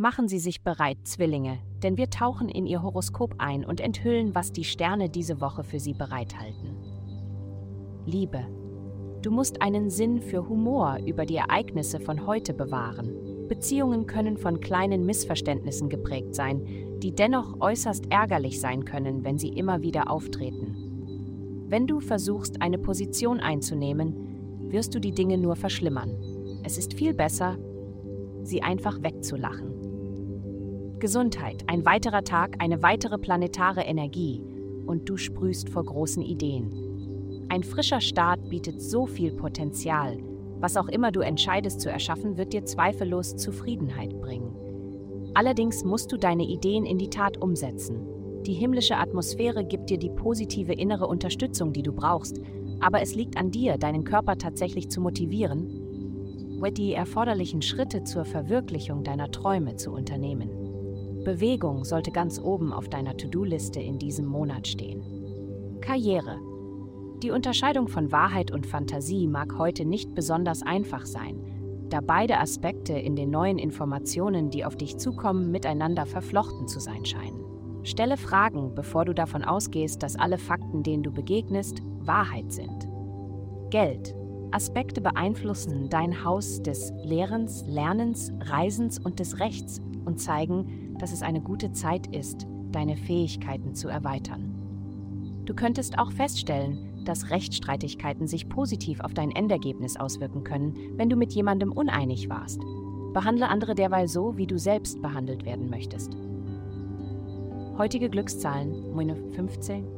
Machen Sie sich bereit, Zwillinge, denn wir tauchen in Ihr Horoskop ein und enthüllen, was die Sterne diese Woche für Sie bereithalten. Liebe. Du musst einen Sinn für Humor über die Ereignisse von heute bewahren. Beziehungen können von kleinen Missverständnissen geprägt sein, die dennoch äußerst ärgerlich sein können, wenn sie immer wieder auftreten. Wenn du versuchst, eine Position einzunehmen, wirst du die Dinge nur verschlimmern. Es ist viel besser, sie einfach wegzulachen. Gesundheit, ein weiterer Tag, eine weitere planetare Energie und du sprühst vor großen Ideen. Ein frischer Start bietet so viel Potenzial. Was auch immer du entscheidest zu erschaffen, wird dir zweifellos Zufriedenheit bringen. Allerdings musst du deine Ideen in die Tat umsetzen. Die himmlische Atmosphäre gibt dir die positive innere Unterstützung, die du brauchst, aber es liegt an dir, deinen Körper tatsächlich zu motivieren, die erforderlichen Schritte zur Verwirklichung deiner Träume zu unternehmen. Bewegung sollte ganz oben auf deiner To-Do-Liste in diesem Monat stehen. Karriere. Die Unterscheidung von Wahrheit und Fantasie mag heute nicht besonders einfach sein, da beide Aspekte in den neuen Informationen, die auf dich zukommen, miteinander verflochten zu sein scheinen. Stelle Fragen, bevor du davon ausgehst, dass alle Fakten, denen du begegnest, Wahrheit sind. Geld. Aspekte beeinflussen dein Haus des Lehrens, Lernens, Reisens und des Rechts und zeigen, dass es eine gute Zeit ist, deine Fähigkeiten zu erweitern. Du könntest auch feststellen, dass Rechtsstreitigkeiten sich positiv auf dein Endergebnis auswirken können, wenn du mit jemandem uneinig warst. Behandle andere derweil so, wie du selbst behandelt werden möchtest. Heutige Glückszahlen, Moine 15.